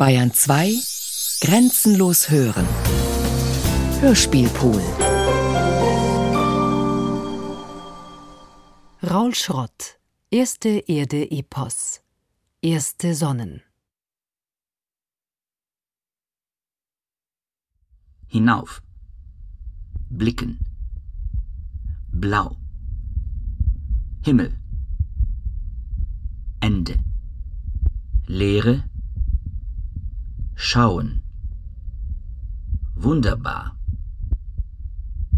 Bayern 2 Grenzenlos hören. Hörspielpool. Raul Schrott. Erste Erde-Epos. Erste Sonnen. Hinauf. Blicken. Blau. Himmel. Ende. Leere. Schauen. Wunderbar.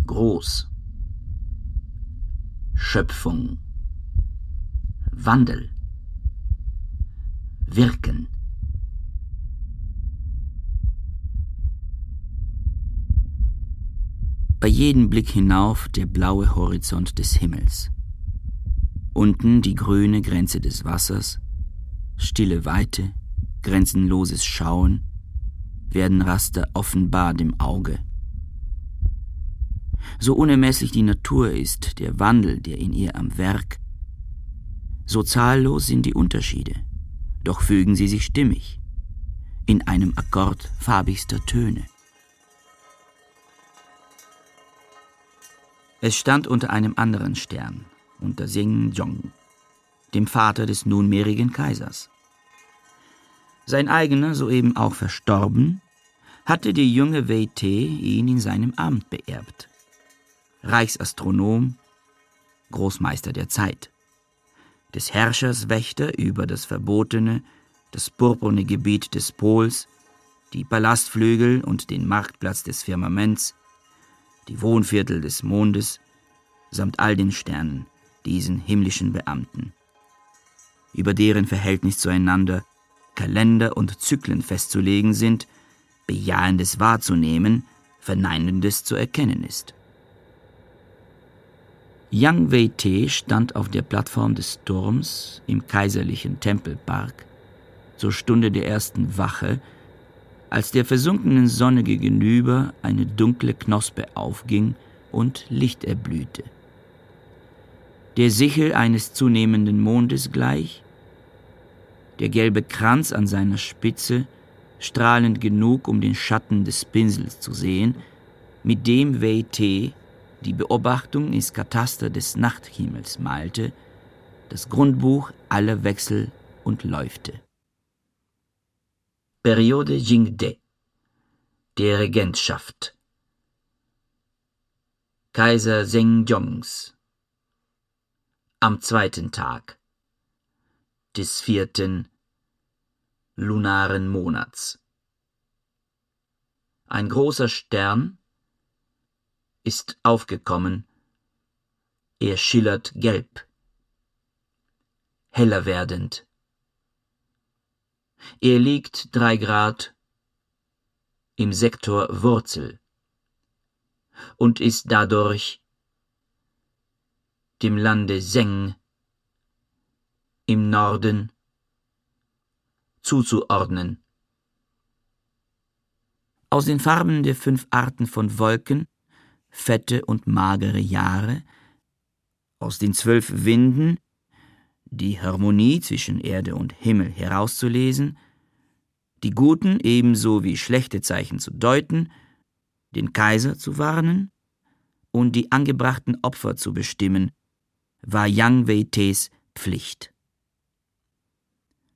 Groß. Schöpfung. Wandel. Wirken. Bei jedem Blick hinauf der blaue Horizont des Himmels. Unten die grüne Grenze des Wassers, stille Weite, grenzenloses Schauen, werden Raster offenbar dem Auge. So unermesslich die Natur ist, der Wandel, der in ihr am Werk, so zahllos sind die Unterschiede, doch fügen sie sich stimmig, in einem Akkord farbigster Töne. Es stand unter einem anderen Stern, unter Sing Jong, dem Vater des nunmehrigen Kaisers. Sein eigener, soeben auch verstorben, hatte der junge Wei ihn in seinem Amt beerbt. Reichsastronom, Großmeister der Zeit, des Herrschers Wächter über das verbotene, das purpurne Gebiet des Pols, die Palastflügel und den Marktplatz des Firmaments, die Wohnviertel des Mondes, samt all den Sternen, diesen himmlischen Beamten, über deren Verhältnis zueinander Kalender und Zyklen festzulegen sind, Bejahendes wahrzunehmen, Verneinendes zu erkennen ist. Yang Wei-te stand auf der Plattform des Turms im kaiserlichen Tempelpark zur Stunde der ersten Wache, als der versunkenen Sonne gegenüber eine dunkle Knospe aufging und Licht erblühte. Der Sichel eines zunehmenden Mondes gleich, der gelbe Kranz an seiner Spitze, strahlend genug, um den Schatten des Pinsels zu sehen, mit dem Wei Te die Beobachtung ins Kataster des Nachthimmels malte, das Grundbuch aller Wechsel und Läufte. Periode Jingde der Regentschaft Kaiser Zhengjongs am zweiten Tag des vierten lunaren Monats. Ein großer Stern ist aufgekommen, er schillert gelb, heller werdend. Er liegt drei Grad im Sektor Wurzel und ist dadurch dem Lande Seng im Norden zuzuordnen. Aus den Farben der fünf Arten von Wolken, fette und magere Jahre, aus den zwölf Winden, die Harmonie zwischen Erde und Himmel herauszulesen, die guten ebenso wie schlechte Zeichen zu deuten, den Kaiser zu warnen und die angebrachten Opfer zu bestimmen, war Yang Wei-tes Pflicht.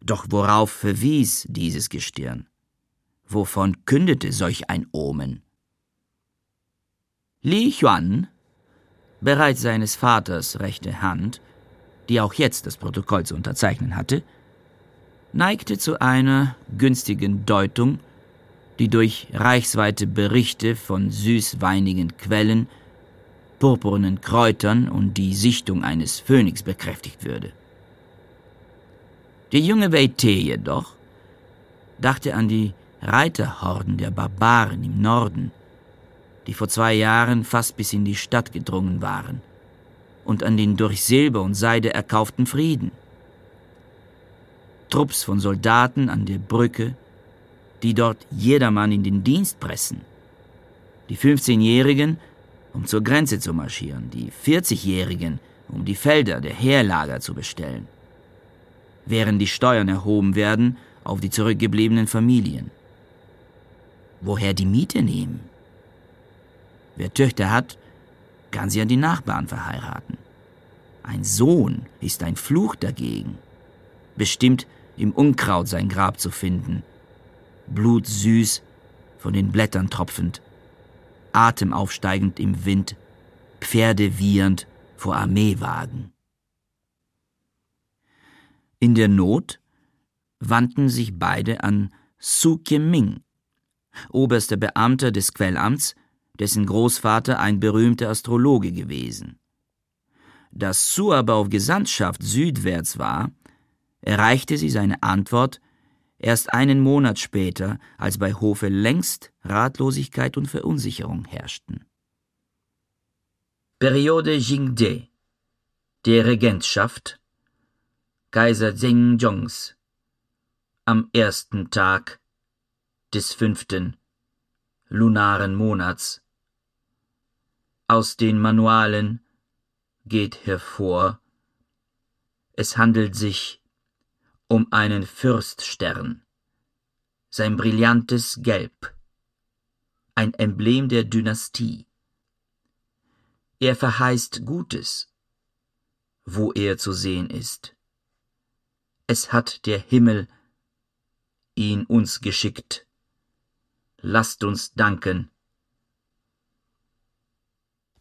Doch worauf verwies dieses Gestirn? Wovon kündete solch ein Omen? Li Xuan, bereits seines Vaters rechte Hand, die auch jetzt das Protokoll zu unterzeichnen hatte, neigte zu einer günstigen Deutung, die durch reichsweite Berichte von süßweinigen Quellen, purpurnen Kräutern und die Sichtung eines Phönix bekräftigt würde. Der junge Wei Te jedoch dachte an die Reiterhorden der Barbaren im Norden, die vor zwei Jahren fast bis in die Stadt gedrungen waren, und an den durch Silber und Seide erkauften Frieden. Trupps von Soldaten an der Brücke, die dort jedermann in den Dienst pressen. Die 15-Jährigen, um zur Grenze zu marschieren, die 40-Jährigen, um die Felder der Heerlager zu bestellen während die Steuern erhoben werden, auf die zurückgebliebenen Familien. Woher die Miete nehmen? Wer Töchter hat, kann sie an die Nachbarn verheiraten. Ein Sohn ist ein Fluch dagegen. Bestimmt im Unkraut sein Grab zu finden. Blutsüß, von den Blättern tropfend, Atem aufsteigend im Wind, Pferde wiehernd vor Armeewagen. In der Not wandten sich beide an Su Ming, oberster Beamter des Quellamts, dessen Großvater ein berühmter Astrologe gewesen. Dass Su aber auf Gesandtschaft südwärts war, erreichte sie seine Antwort erst einen Monat später, als bei Hofe längst Ratlosigkeit und Verunsicherung herrschten. Periode Jingde der Regentschaft Kaiser Zhengzhongs am ersten Tag des fünften lunaren Monats. Aus den Manualen geht hervor, es handelt sich um einen Fürststern, sein brillantes Gelb, ein Emblem der Dynastie. Er verheißt Gutes, wo er zu sehen ist. Es hat der Himmel ihn uns geschickt. Lasst uns danken.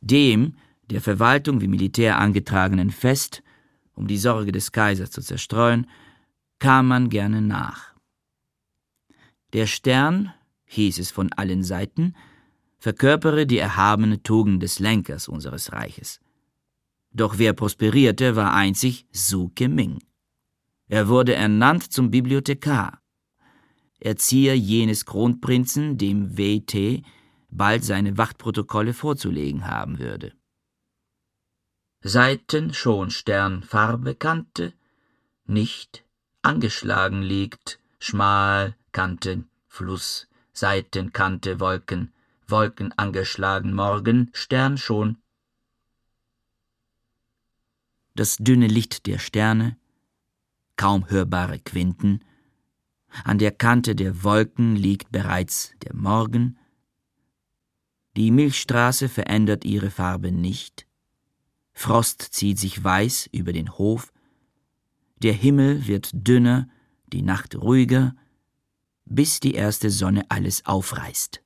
Dem der Verwaltung wie Militär angetragenen Fest, um die Sorge des Kaisers zu zerstreuen, kam man gerne nach. Der Stern, hieß es von allen Seiten, verkörpere die erhabene Tugend des Lenkers unseres Reiches. Doch wer prosperierte, war einzig Su Keming. Er wurde ernannt zum Bibliothekar, Erzieher jenes Kronprinzen, dem W.T. bald seine Wachtprotokolle vorzulegen haben würde. Seiten schon Sternfarbe kannte, nicht angeschlagen liegt, schmal Kanten, Fluss, Seitenkante, Wolken, Wolken angeschlagen, Morgen, Stern schon. Das dünne Licht der Sterne, kaum hörbare Quinten, an der Kante der Wolken liegt bereits der Morgen, die Milchstraße verändert ihre Farbe nicht, Frost zieht sich weiß über den Hof, der Himmel wird dünner, die Nacht ruhiger, bis die erste Sonne alles aufreißt.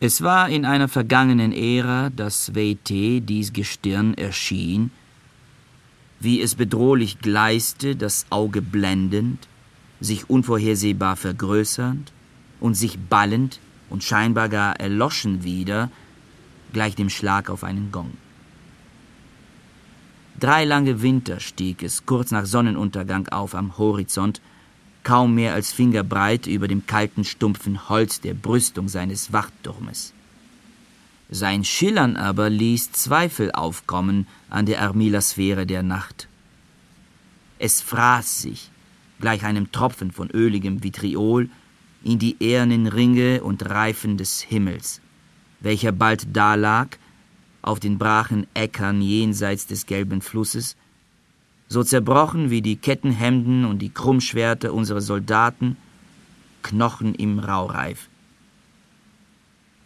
Es war in einer vergangenen Ära, dass WT dies Gestirn erschien, wie es bedrohlich gleiste, das Auge blendend, sich unvorhersehbar vergrößernd und sich ballend und scheinbar gar erloschen wieder, gleich dem Schlag auf einen Gong. Drei lange Winter stieg es kurz nach Sonnenuntergang auf am Horizont, kaum mehr als fingerbreit über dem kalten, stumpfen Holz der Brüstung seines Wachtturmes. Sein Schillern aber ließ Zweifel aufkommen an der Armilasphäre der Nacht. Es fraß sich, gleich einem Tropfen von öligem Vitriol, in die ehernen Ringe und Reifen des Himmels, welcher bald dalag, auf den brachen Äckern jenseits des gelben Flusses, so zerbrochen wie die Kettenhemden und die Krummschwerter unserer Soldaten, Knochen im Raureif.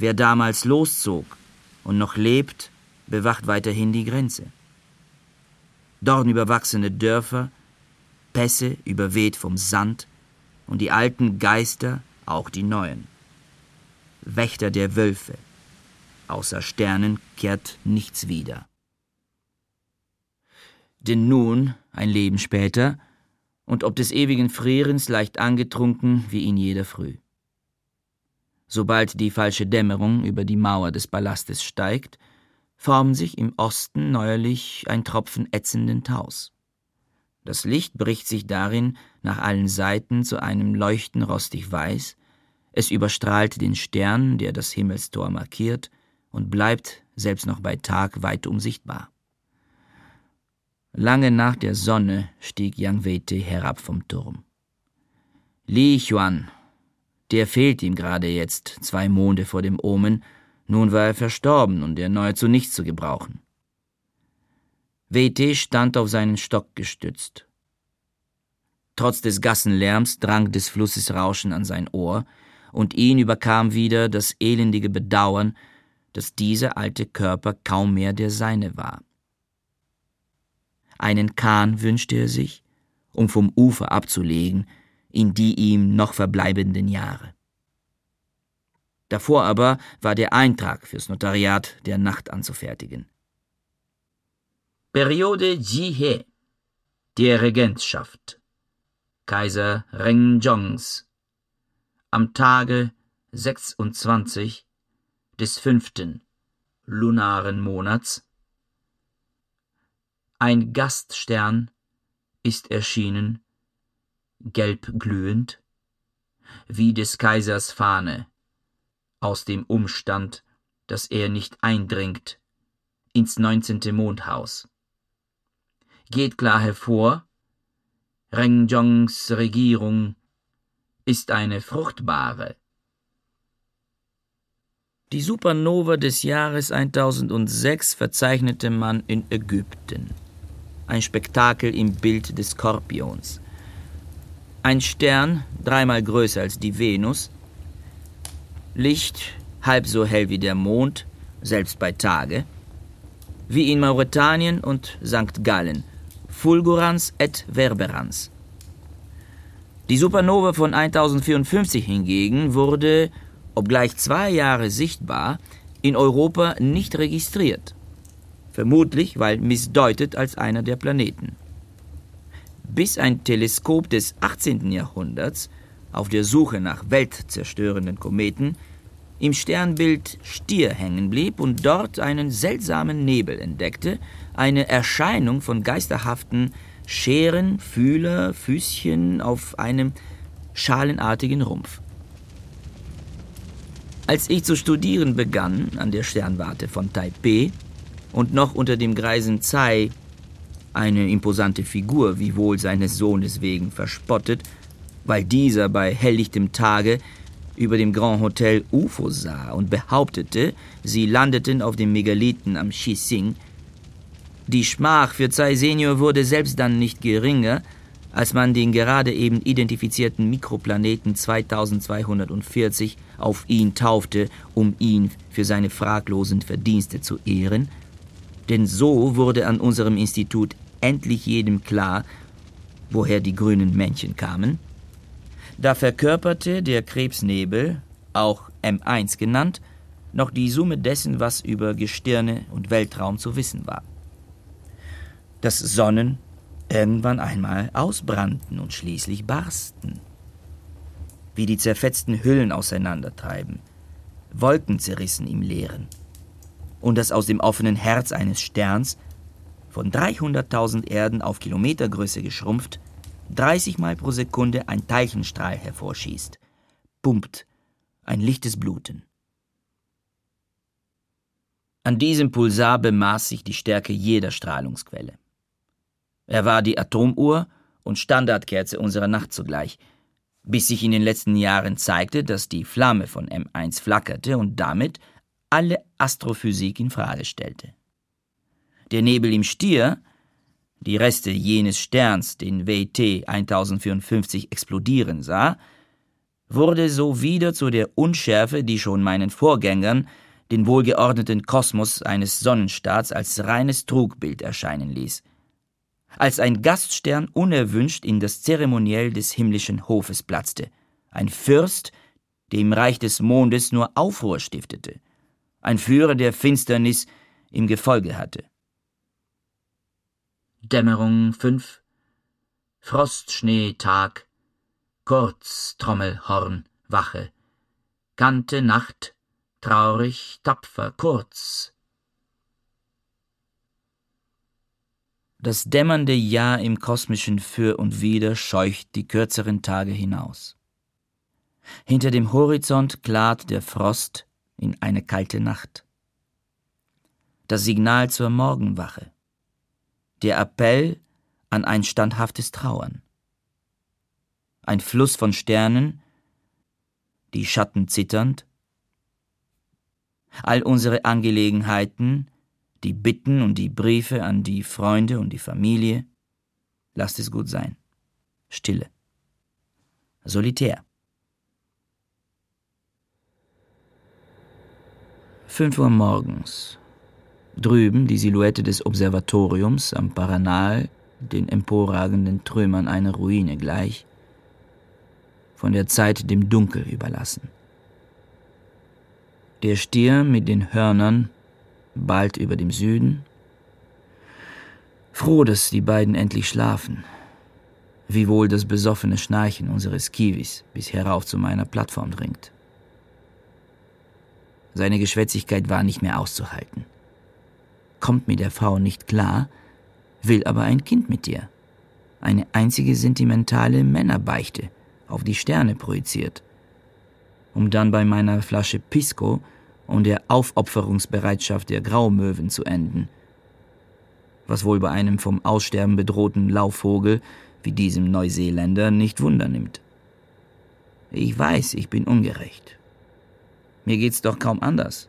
Wer damals loszog und noch lebt, bewacht weiterhin die Grenze. Dornüberwachsene Dörfer, Pässe überweht vom Sand und die alten Geister, auch die neuen. Wächter der Wölfe, außer Sternen kehrt nichts wieder. Denn nun, ein Leben später, und ob des ewigen Frierens leicht angetrunken wie ihn jeder früh. Sobald die falsche Dämmerung über die Mauer des Palastes steigt, formt sich im Osten neuerlich ein Tropfen ätzenden Taus. Das Licht bricht sich darin nach allen Seiten zu einem Leuchten rostig weiß, es überstrahlt den Stern, der das Himmelstor markiert, und bleibt, selbst noch bei Tag, weit unsichtbar. Lange nach der Sonne stieg Yang Wete herab vom Turm. Li Chuan, der fehlt ihm gerade jetzt, zwei Monde vor dem Omen, nun war er verstorben und erneut zu nichts zu gebrauchen. WT stand auf seinen Stock gestützt. Trotz des Gassenlärms drang des Flusses Rauschen an sein Ohr, und ihn überkam wieder das elendige Bedauern, dass dieser alte Körper kaum mehr der seine war. Einen Kahn wünschte er sich, um vom Ufer abzulegen in die ihm noch verbleibenden Jahre. Davor aber war der Eintrag fürs Notariat der Nacht anzufertigen. Periode Jihe der Regentschaft Kaiser Renjongs am Tage 26 des fünften lunaren Monats ein Gaststern ist erschienen, gelb glühend, wie des Kaisers Fahne, aus dem Umstand, dass er nicht eindringt ins neunzehnte Mondhaus. Geht klar hervor, Renjongs Regierung ist eine fruchtbare. Die Supernova des Jahres 1006 verzeichnete man in Ägypten. Ein Spektakel im Bild des Skorpions. Ein Stern, dreimal größer als die Venus, Licht halb so hell wie der Mond, selbst bei Tage, wie in Mauretanien und St. Gallen, fulgurans et verberans. Die Supernova von 1054 hingegen wurde, obgleich zwei Jahre sichtbar, in Europa nicht registriert. Vermutlich, weil missdeutet als einer der Planeten. Bis ein Teleskop des 18. Jahrhunderts auf der Suche nach weltzerstörenden Kometen im Sternbild Stier hängen blieb und dort einen seltsamen Nebel entdeckte, eine Erscheinung von geisterhaften Scheren, Fühler, Füßchen auf einem schalenartigen Rumpf. Als ich zu studieren begann an der Sternwarte von Taipeh und noch unter dem greisen Tsai, eine imposante Figur, wiewohl seines Sohnes wegen verspottet, weil dieser bei helllichtem Tage über dem Grand Hotel UFO sah und behauptete, sie landeten auf dem Megalithen am Xising, die Schmach für Tsai Senior wurde selbst dann nicht geringer, als man den gerade eben identifizierten Mikroplaneten 2240 auf ihn taufte, um ihn für seine fraglosen Verdienste zu ehren. Denn so wurde an unserem Institut endlich jedem klar, woher die grünen Männchen kamen. Da verkörperte der Krebsnebel, auch M1 genannt, noch die Summe dessen, was über Gestirne und Weltraum zu wissen war dass Sonnen irgendwann einmal ausbrannten und schließlich barsten. Wie die zerfetzten Hüllen auseinandertreiben, Wolken zerrissen im Leeren. Und dass aus dem offenen Herz eines Sterns, von 300.000 Erden auf Kilometergröße geschrumpft, 30 Mal pro Sekunde ein Teilchenstrahl hervorschießt, pumpt ein lichtes Bluten. An diesem Pulsar bemaß sich die Stärke jeder Strahlungsquelle. Er war die Atomuhr und Standardkerze unserer Nacht zugleich, bis sich in den letzten Jahren zeigte, dass die Flamme von M1 flackerte und damit alle Astrophysik in Frage stellte. Der Nebel im Stier, die Reste jenes Sterns, den WT 1054 explodieren sah, wurde so wieder zu der Unschärfe, die schon meinen Vorgängern den wohlgeordneten Kosmos eines Sonnenstaats als reines Trugbild erscheinen ließ. Als ein Gaststern unerwünscht in das Zeremoniell des himmlischen Hofes platzte, ein Fürst, der im Reich des Mondes nur Aufruhr stiftete, ein Führer, der Finsternis im Gefolge hatte. Dämmerung fünf, Frostschnee Tag, kurz Trommelhorn, Wache, Kante Nacht, traurig, tapfer, kurz, Das dämmernde Jahr im kosmischen Für und Wider scheucht die kürzeren Tage hinaus. Hinter dem Horizont klart der Frost in eine kalte Nacht. Das Signal zur Morgenwache. Der Appell an ein standhaftes Trauern. Ein Fluss von Sternen, die Schatten zitternd. All unsere Angelegenheiten die Bitten und die Briefe an die Freunde und die Familie, lasst es gut sein. Stille. Solitär. Fünf Uhr morgens. Drüben die Silhouette des Observatoriums am Paranal, den emporragenden Trümmern einer Ruine gleich, von der Zeit dem Dunkel überlassen. Der Stier mit den Hörnern bald über dem Süden. Froh, dass die beiden endlich schlafen. Wie wohl das besoffene Schnarchen unseres Kiwis bis herauf zu meiner Plattform dringt. Seine Geschwätzigkeit war nicht mehr auszuhalten. Kommt mir der Frau nicht klar, will aber ein Kind mit dir. Eine einzige sentimentale Männerbeichte, auf die Sterne projiziert. Um dann bei meiner Flasche Pisco und der Aufopferungsbereitschaft der Graumöwen zu enden. Was wohl bei einem vom Aussterben bedrohten Laufvogel wie diesem Neuseeländer nicht Wunder nimmt. Ich weiß, ich bin ungerecht. Mir geht's doch kaum anders.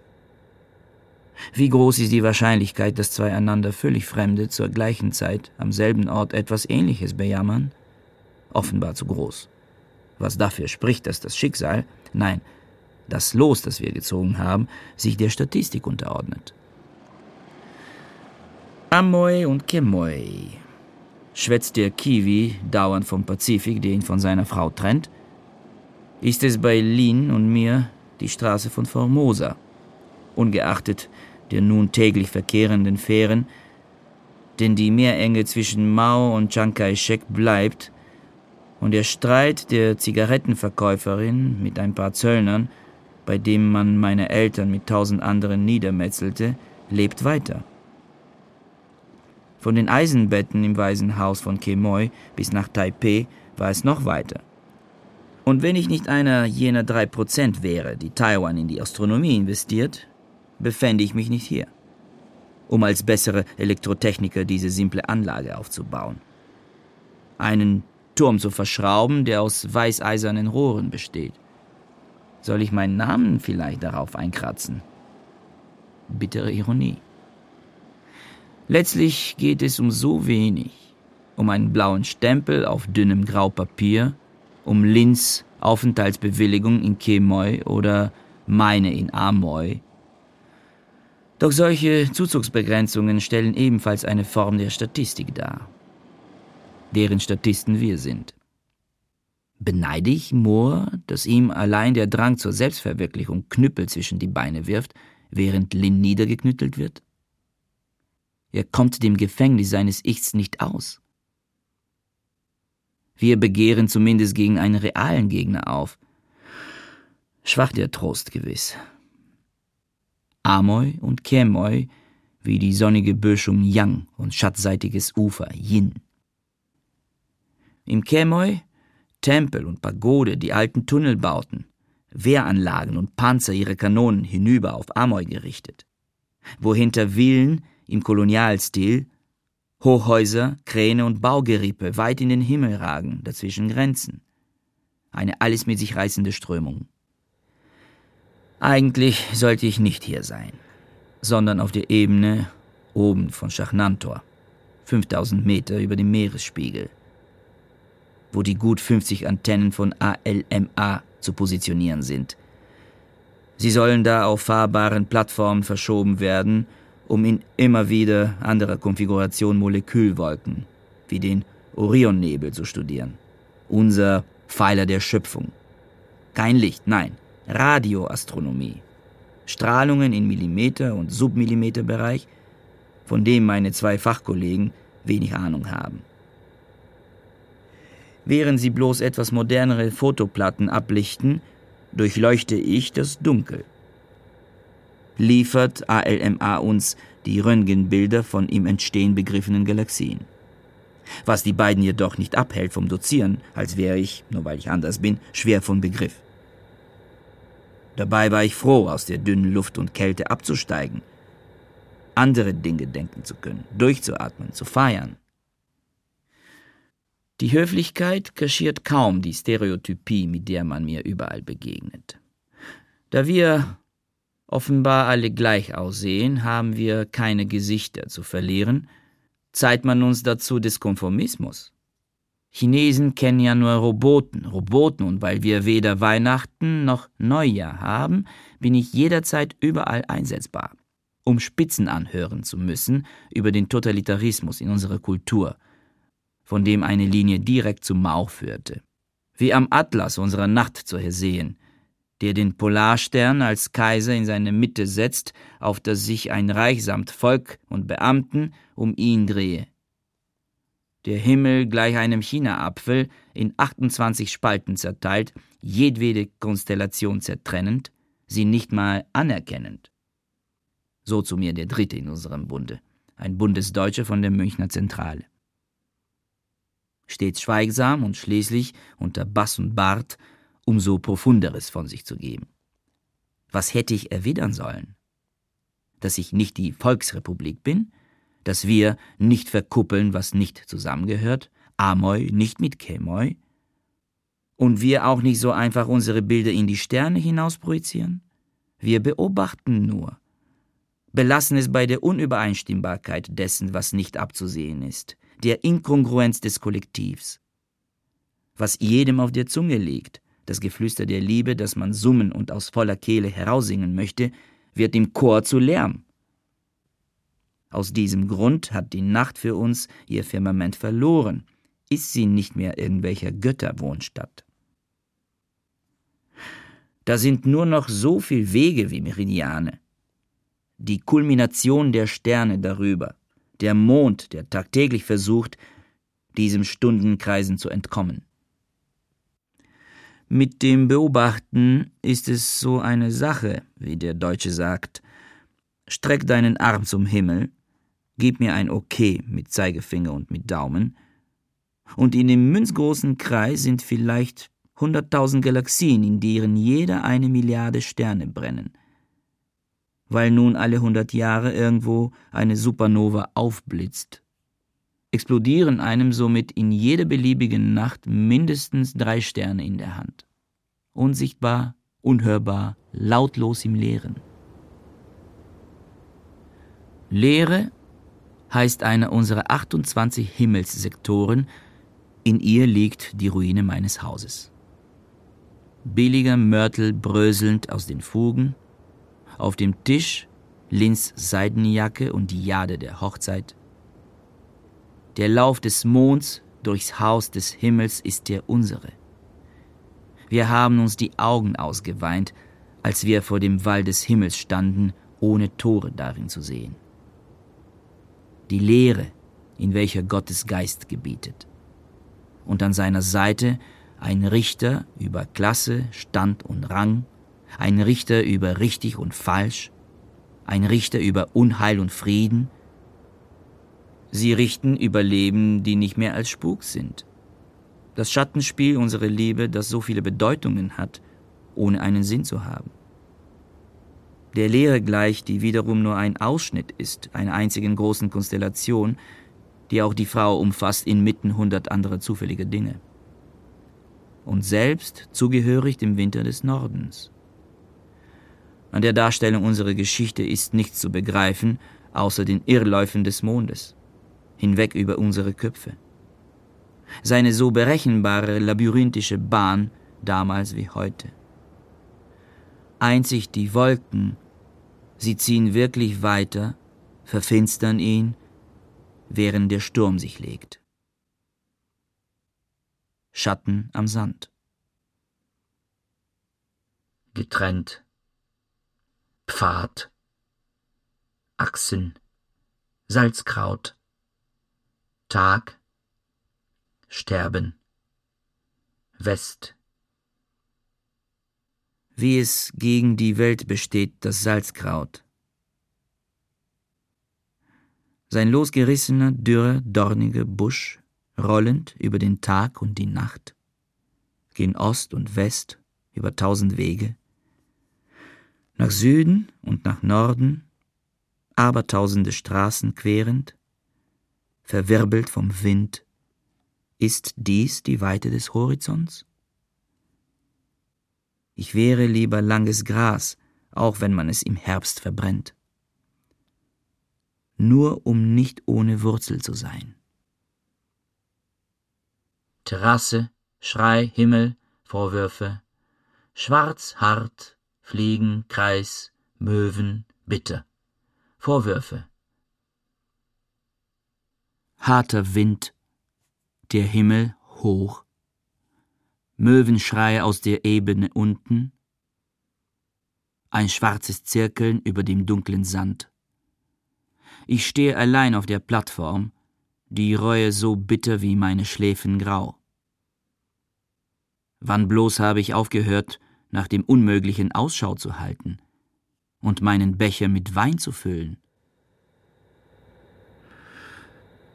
Wie groß ist die Wahrscheinlichkeit, dass zwei einander völlig Fremde zur gleichen Zeit am selben Ort etwas Ähnliches bejammern? Offenbar zu groß. Was dafür spricht, dass das Schicksal, nein, das Los, das wir gezogen haben, sich der Statistik unterordnet. Amoy und Kemoy, schwätzt der Kiwi dauernd vom Pazifik, der ihn von seiner Frau trennt, ist es bei Lin und mir die Straße von Formosa, ungeachtet der nun täglich verkehrenden Fähren, denn die Meerenge zwischen Mao und Chiang Kai-shek bleibt und der Streit der Zigarettenverkäuferin mit ein paar Zöllnern, bei dem man meine Eltern mit tausend anderen niedermetzelte, lebt weiter. Von den Eisenbetten im Waisenhaus von Kemoy bis nach Taipeh war es noch weiter. Und wenn ich nicht einer jener drei Prozent wäre, die Taiwan in die Astronomie investiert, befände ich mich nicht hier, um als bessere Elektrotechniker diese simple Anlage aufzubauen. Einen Turm zu verschrauben, der aus weißeisernen Rohren besteht. Soll ich meinen Namen vielleicht darauf einkratzen? Bittere Ironie. Letztlich geht es um so wenig, um einen blauen Stempel auf dünnem Graupapier, um Lins Aufenthaltsbewilligung in Kemoy oder meine in Amoy. Doch solche Zuzugsbegrenzungen stellen ebenfalls eine Form der Statistik dar deren Statisten wir sind. Beneide ich Moore, dass ihm allein der Drang zur Selbstverwirklichung Knüppel zwischen die Beine wirft, während Lin niedergeknüttelt wird? Er kommt dem Gefängnis seines Ichs nicht aus. Wir begehren zumindest gegen einen realen Gegner auf. Schwach der Trost gewiss. Amoy und Kemoy wie die sonnige Böschung Yang und schattseitiges Ufer Yin. Im Kemoy Tempel und Pagode, die alten Tunnelbauten, Wehranlagen und Panzer ihre Kanonen hinüber auf Amoy gerichtet. Wohinter Villen im Kolonialstil, Hochhäuser, Kräne und Baugerippe weit in den Himmel ragen, dazwischen Grenzen. Eine alles mit sich reißende Strömung. Eigentlich sollte ich nicht hier sein, sondern auf der Ebene oben von Schachnantor, 5000 Meter über dem Meeresspiegel wo die gut 50 Antennen von ALMA zu positionieren sind. Sie sollen da auf fahrbaren Plattformen verschoben werden, um in immer wieder anderer Konfiguration Molekülwolken, wie den Orionnebel, zu studieren. Unser Pfeiler der Schöpfung. Kein Licht, nein, Radioastronomie. Strahlungen in Millimeter- und Submillimeterbereich, von dem meine zwei Fachkollegen wenig Ahnung haben. Während sie bloß etwas modernere Fotoplatten ablichten, durchleuchte ich das Dunkel. Liefert ALMA uns die Röntgenbilder von im Entstehen begriffenen Galaxien. Was die beiden jedoch nicht abhält vom Dozieren, als wäre ich, nur weil ich anders bin, schwer von Begriff. Dabei war ich froh, aus der dünnen Luft und Kälte abzusteigen, andere Dinge denken zu können, durchzuatmen, zu feiern. Die Höflichkeit kaschiert kaum die Stereotypie, mit der man mir überall begegnet. Da wir offenbar alle gleich aussehen, haben wir keine Gesichter zu verlieren, zeigt man uns dazu des Konformismus. Chinesen kennen ja nur Roboten, Roboten, und weil wir weder Weihnachten noch Neujahr haben, bin ich jederzeit überall einsetzbar, um Spitzen anhören zu müssen über den Totalitarismus in unserer Kultur, von dem eine Linie direkt zum Mao führte. Wie am Atlas unserer Nacht zu ersehen, der den Polarstern als Kaiser in seine Mitte setzt, auf das sich ein Reich samt Volk und Beamten um ihn drehe der Himmel gleich einem China-Apfel in 28 Spalten zerteilt, jedwede Konstellation zertrennend, sie nicht mal anerkennend. So zu mir der Dritte in unserem Bunde, ein Bundesdeutscher von der Münchner Zentrale. Stets schweigsam und schließlich unter Bass und Bart umso profunderes von sich zu geben. Was hätte ich erwidern sollen? Dass ich nicht die Volksrepublik bin, dass wir nicht verkuppeln, was nicht zusammengehört, Amoi nicht mit Kemoi, und wir auch nicht so einfach unsere Bilder in die Sterne hinaus projizieren? Wir beobachten nur, belassen es bei der Unübereinstimmbarkeit dessen, was nicht abzusehen ist, der Inkongruenz des Kollektivs. Was jedem auf der Zunge liegt, das Geflüster der Liebe, das man summen und aus voller Kehle heraussingen möchte, wird im Chor zu Lärm aus diesem Grund hat die Nacht für uns ihr Firmament verloren, ist sie nicht mehr irgendwelcher Götterwohnstatt. Da sind nur noch so viel Wege wie Meridiane. Die Kulmination der Sterne darüber, der Mond, der tagtäglich versucht, diesem Stundenkreisen zu entkommen. Mit dem Beobachten ist es so eine Sache, wie der Deutsche sagt. Streck deinen Arm zum Himmel Gib mir ein Okay mit Zeigefinger und mit Daumen. Und in dem münzgroßen Kreis sind vielleicht hunderttausend Galaxien, in deren jeder eine Milliarde Sterne brennen. Weil nun alle hundert Jahre irgendwo eine Supernova aufblitzt, explodieren einem somit in jeder beliebigen Nacht mindestens drei Sterne in der Hand. Unsichtbar, unhörbar, lautlos im Leeren. Leere heißt einer unserer 28 Himmelssektoren, in ihr liegt die Ruine meines Hauses. Billiger Mörtel bröselnd aus den Fugen, auf dem Tisch Lins Seidenjacke und die Jade der Hochzeit. Der Lauf des Monds durchs Haus des Himmels ist der unsere. Wir haben uns die Augen ausgeweint, als wir vor dem Wall des Himmels standen, ohne Tore darin zu sehen die Lehre, in welcher Gottes Geist gebietet. Und an seiner Seite ein Richter über Klasse, Stand und Rang, ein Richter über richtig und falsch, ein Richter über Unheil und Frieden. Sie richten über Leben, die nicht mehr als Spuk sind. Das Schattenspiel unserer Liebe, das so viele Bedeutungen hat, ohne einen Sinn zu haben der Lehre gleich, die wiederum nur ein Ausschnitt ist einer einzigen großen Konstellation, die auch die Frau umfasst inmitten hundert anderer zufälliger Dinge. Und selbst zugehörig dem Winter des Nordens. An der Darstellung unserer Geschichte ist nichts zu begreifen, außer den Irrläufen des Mondes, hinweg über unsere Köpfe. Seine so berechenbare labyrinthische Bahn damals wie heute. Einzig die Wolken Sie ziehen wirklich weiter, verfinstern ihn, während der Sturm sich legt. Schatten am Sand. Getrennt. Pfad. Achsen. Salzkraut. Tag. Sterben. West wie es gegen die Welt besteht, das Salzkraut. Sein losgerissener, dürrer, dorniger Busch, rollend über den Tag und die Nacht, gen Ost und West über tausend Wege, nach Süden und nach Norden, abertausende Straßen querend, verwirbelt vom Wind, ist dies die Weite des Horizonts? Ich wäre lieber langes Gras, auch wenn man es im Herbst verbrennt. Nur um nicht ohne Wurzel zu sein. Terrasse, Schrei, Himmel, Vorwürfe, schwarz, hart, Fliegen, Kreis, Möwen, bitter. Vorwürfe. Harter Wind, der Himmel hoch, Möwenschrei aus der Ebene unten, ein schwarzes Zirkeln über dem dunklen Sand. Ich stehe allein auf der Plattform, die Reue so bitter wie meine Schläfen grau. Wann bloß habe ich aufgehört, nach dem Unmöglichen Ausschau zu halten und meinen Becher mit Wein zu füllen?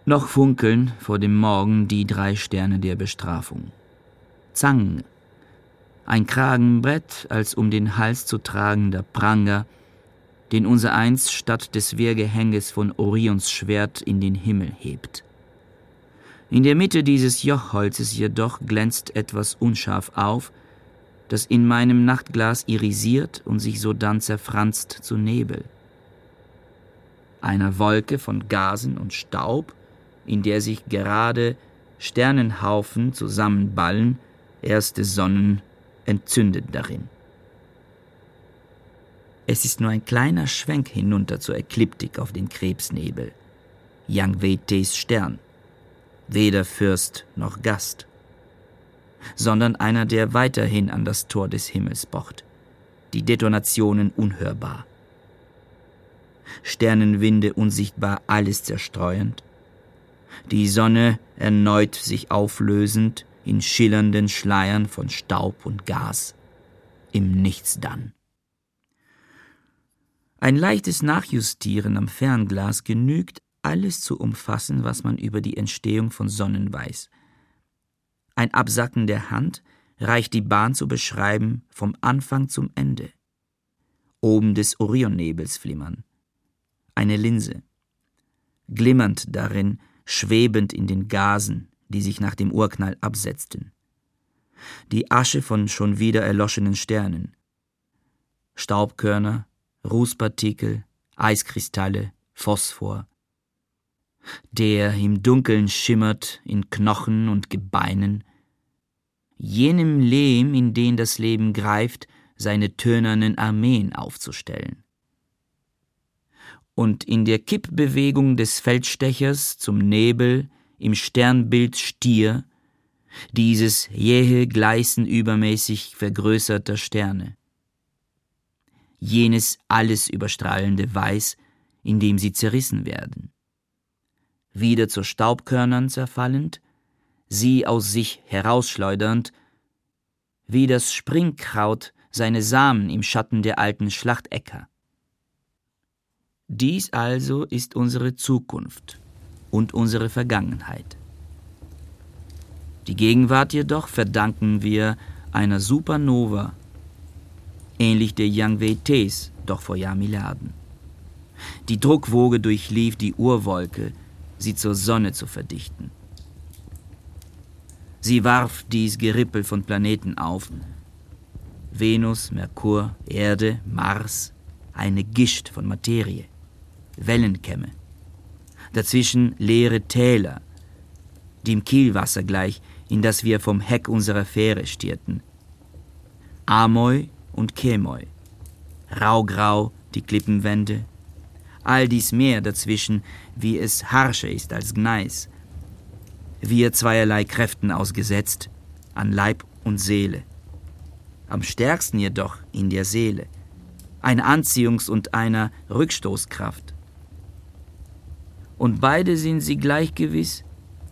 Noch funkeln vor dem Morgen die drei Sterne der Bestrafung. Zang, ein Kragenbrett als um den Hals zu tragender Pranger, den unser eins statt des Wehrgehänges von Orions Schwert in den Himmel hebt. In der Mitte dieses Jochholzes jedoch glänzt etwas unscharf auf, das in meinem Nachtglas irisiert und sich sodann zerfranst zu Nebel. Einer Wolke von Gasen und Staub, in der sich gerade Sternenhaufen zusammenballen, erste Sonnen entzündet darin. Es ist nur ein kleiner Schwenk hinunter zur Ekliptik auf den Krebsnebel. Yang Wei-Tes Stern. Weder Fürst noch Gast. Sondern einer, der weiterhin an das Tor des Himmels pocht. Die Detonationen unhörbar. Sternenwinde unsichtbar alles zerstreuend. Die Sonne erneut sich auflösend in schillernden Schleiern von Staub und Gas. Im Nichts dann. Ein leichtes Nachjustieren am Fernglas genügt, alles zu umfassen, was man über die Entstehung von Sonnen weiß. Ein Absacken der Hand reicht die Bahn zu beschreiben vom Anfang zum Ende. Oben des Orionnebels flimmern. Eine Linse. Glimmernd darin, schwebend in den Gasen, die sich nach dem Urknall absetzten. Die Asche von schon wieder erloschenen Sternen. Staubkörner, Rußpartikel, Eiskristalle, Phosphor. Der im Dunkeln schimmert in Knochen und Gebeinen, jenem Lehm, in den das Leben greift, seine tönernen Armeen aufzustellen. Und in der Kippbewegung des Feldstechers zum Nebel im Sternbild Stier, dieses jähe Gleißen übermäßig vergrößerter Sterne jenes alles überstrahlende Weiß, in dem sie zerrissen werden. Wieder zu Staubkörnern zerfallend, sie aus sich herausschleudernd, wie das Springkraut seine Samen im Schatten der alten Schlachtäcker. Dies also ist unsere Zukunft und unsere Vergangenheit. Die Gegenwart jedoch verdanken wir einer Supernova ähnlich der Yang Wei-Tes, doch vor Jahrmilliarden. Die Druckwoge durchlief die Urwolke, sie zur Sonne zu verdichten. Sie warf dies Gerippel von Planeten auf. Venus, Merkur, Erde, Mars, eine Gischt von Materie, Wellenkämme. Dazwischen leere Täler, dem Kielwasser gleich, in das wir vom Heck unserer Fähre stierten. Amoi und Kemoi. Raugrau die Klippenwände. All dies Meer dazwischen, wie es harscher ist als Gneis. Wir zweierlei Kräften ausgesetzt, an Leib und Seele. Am stärksten jedoch in der Seele. Eine Anziehungs- und einer Rückstoßkraft. Und beide sind sie gleich gewiss,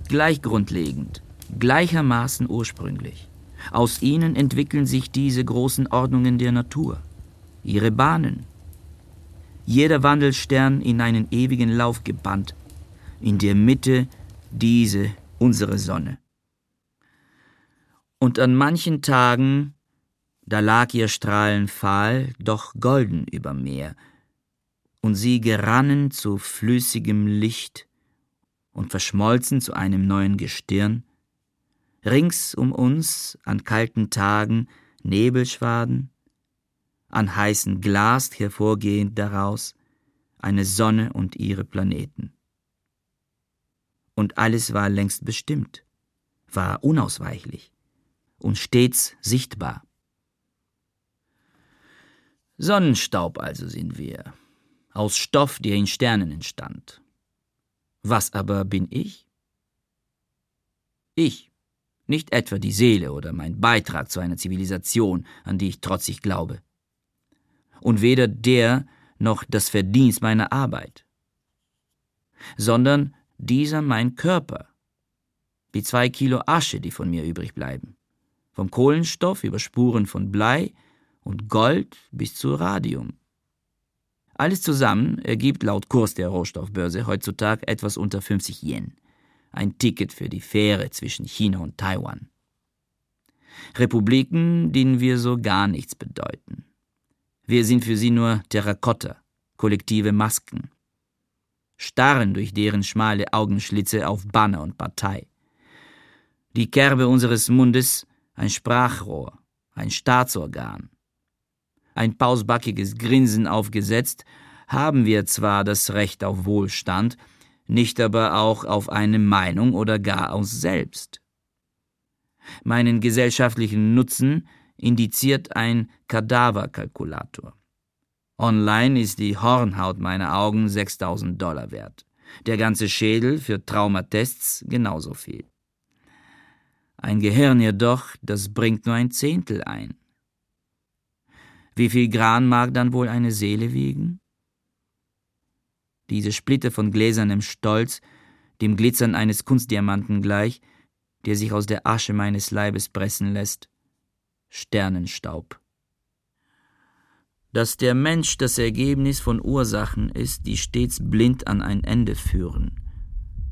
gleich grundlegend, gleichermaßen ursprünglich. Aus ihnen entwickeln sich diese großen Ordnungen der Natur, ihre Bahnen. Jeder Wandelstern in einen ewigen Lauf gebannt, in der Mitte diese unsere Sonne. Und an manchen Tagen, da lag ihr Strahlen fahl, doch golden über Meer, und sie gerannen zu flüssigem Licht und verschmolzen zu einem neuen Gestirn, rings um uns an kalten Tagen Nebelschwaden, an heißen Glas hervorgehend daraus eine Sonne und ihre Planeten. Und alles war längst bestimmt, war unausweichlich und stets sichtbar. Sonnenstaub also sind wir, aus Stoff, der in Sternen entstand. Was aber bin ich? Ich, nicht etwa die Seele oder mein Beitrag zu einer Zivilisation, an die ich trotzig glaube. Und weder der noch das Verdienst meiner Arbeit, sondern dieser mein Körper, die zwei Kilo Asche, die von mir übrig bleiben, vom Kohlenstoff über Spuren von Blei und Gold bis zu Radium. Alles zusammen ergibt laut Kurs der Rohstoffbörse heutzutage etwas unter 50 Yen. Ein Ticket für die Fähre zwischen China und Taiwan. Republiken, denen wir so gar nichts bedeuten. Wir sind für sie nur Terrakotta, kollektive Masken. Starren durch deren schmale Augenschlitze auf Banner und Partei. Die Kerbe unseres Mundes ein Sprachrohr, ein Staatsorgan, ein pausbackiges Grinsen aufgesetzt, haben wir zwar das Recht auf Wohlstand, nicht aber auch auf eine Meinung oder gar aus selbst. Meinen gesellschaftlichen Nutzen indiziert ein Kadaverkalkulator. Online ist die Hornhaut meiner Augen 6000 Dollar wert. Der ganze Schädel für Traumatests genauso viel. Ein Gehirn jedoch, das bringt nur ein Zehntel ein. Wie viel Gran mag dann wohl eine Seele wiegen? Diese Splitter von gläsernem Stolz, dem Glitzern eines Kunstdiamanten gleich, der sich aus der Asche meines Leibes pressen lässt. Sternenstaub. Dass der Mensch das Ergebnis von Ursachen ist, die stets blind an ein Ende führen.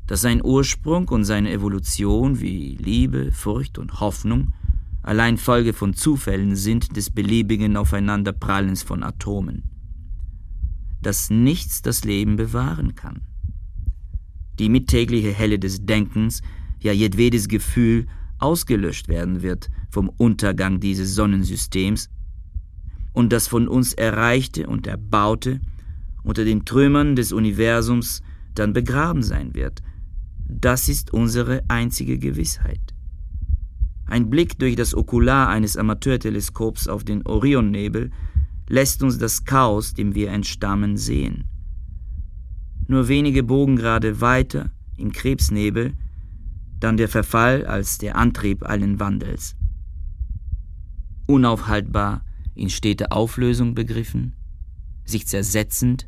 Dass sein Ursprung und seine Evolution wie Liebe, Furcht und Hoffnung allein Folge von Zufällen sind des beliebigen Aufeinanderprallens von Atomen. Dass nichts das Leben bewahren kann. Die mittägliche Helle des Denkens, ja jedwedes Gefühl, ausgelöscht werden wird vom Untergang dieses Sonnensystems und das von uns Erreichte und Erbaute unter den Trümmern des Universums dann begraben sein wird, das ist unsere einzige Gewissheit. Ein Blick durch das Okular eines Amateurteleskops auf den Orionnebel lässt uns das Chaos, dem wir entstammen, sehen. Nur wenige Bogengrade weiter, im Krebsnebel, dann der Verfall als der Antrieb allen Wandels. Unaufhaltbar, in stete Auflösung begriffen, sich zersetzend,